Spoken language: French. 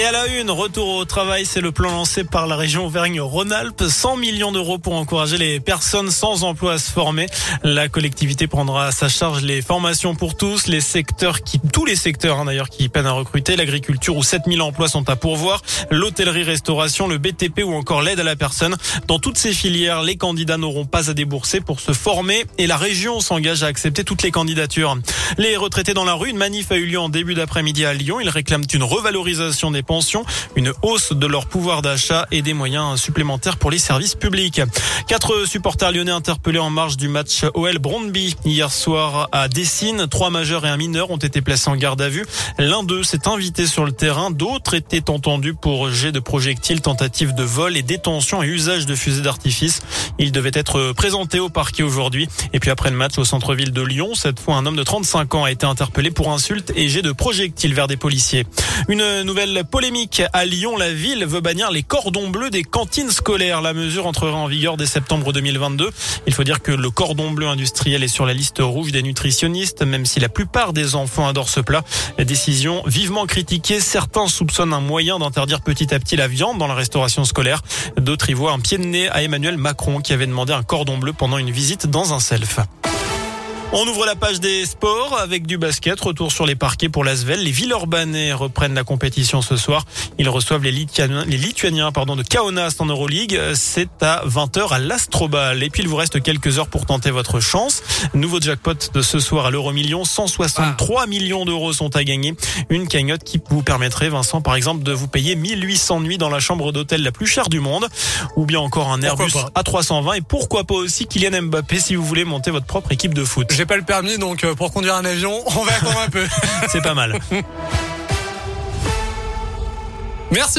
Et à la une, retour au travail, c'est le plan lancé par la région Auvergne-Rhône-Alpes. 100 millions d'euros pour encourager les personnes sans emploi à se former. La collectivité prendra à sa charge les formations pour tous, les secteurs qui, tous les secteurs hein, d'ailleurs qui peinent à recruter, l'agriculture où 7000 emplois sont à pourvoir, l'hôtellerie-restauration, le BTP ou encore l'aide à la personne. Dans toutes ces filières, les candidats n'auront pas à débourser pour se former et la région s'engage à accepter toutes les candidatures. Les retraités dans la rue, une manif a eu lieu en début d'après-midi à Lyon. Ils réclament une revalorisation des pensions, une hausse de leur pouvoir d'achat et des moyens supplémentaires pour les services publics. Quatre supporters lyonnais interpellés en marge du match OL Brondby hier soir à Dessine. Trois majeurs et un mineur ont été placés en garde à vue. L'un d'eux s'est invité sur le terrain. D'autres étaient entendus pour jet de projectiles, tentative de vol et détention et usage de fusées d'artifice. Ils devaient être présentés au parquet aujourd'hui. Et puis après le match au centre-ville de Lyon, cette fois un homme de 35 ans a été interpellé pour insulte et jet de projectiles vers des policiers. Une nouvelle polémique à Lyon. La ville veut bannir les cordons bleus des cantines scolaires. La mesure entrera en vigueur dès septembre 2022. Il faut dire que le cordon bleu industriel est sur la liste rouge des nutritionnistes, même si la plupart des enfants adorent ce plat. La décision vivement critiquée. Certains soupçonnent un moyen d'interdire petit à petit la viande dans la restauration scolaire. D'autres y voient un pied de nez à Emmanuel Macron qui avait demandé un cordon bleu pendant une visite dans un self. On ouvre la page des sports avec du basket. Retour sur les parquets pour l'Asvel. Les Villeurbanais reprennent la compétition ce soir. Ils reçoivent les Lituaniens, les Lituaniens pardon, de Kaunas en Euroleague. C'est à 20h à l'Astrobal. Et puis il vous reste quelques heures pour tenter votre chance. Nouveau jackpot de ce soir à l'euro million. 163 millions d'euros sont à gagner. Une cagnotte qui vous permettrait, Vincent, par exemple, de vous payer 1800 nuits dans la chambre d'hôtel la plus chère du monde. Ou bien encore un Airbus A320. Et pourquoi pas aussi Kylian Mbappé si vous voulez monter votre propre équipe de foot j'ai pas le permis, donc euh, pour conduire un avion, on va attendre un peu. C'est pas mal. Merci beaucoup.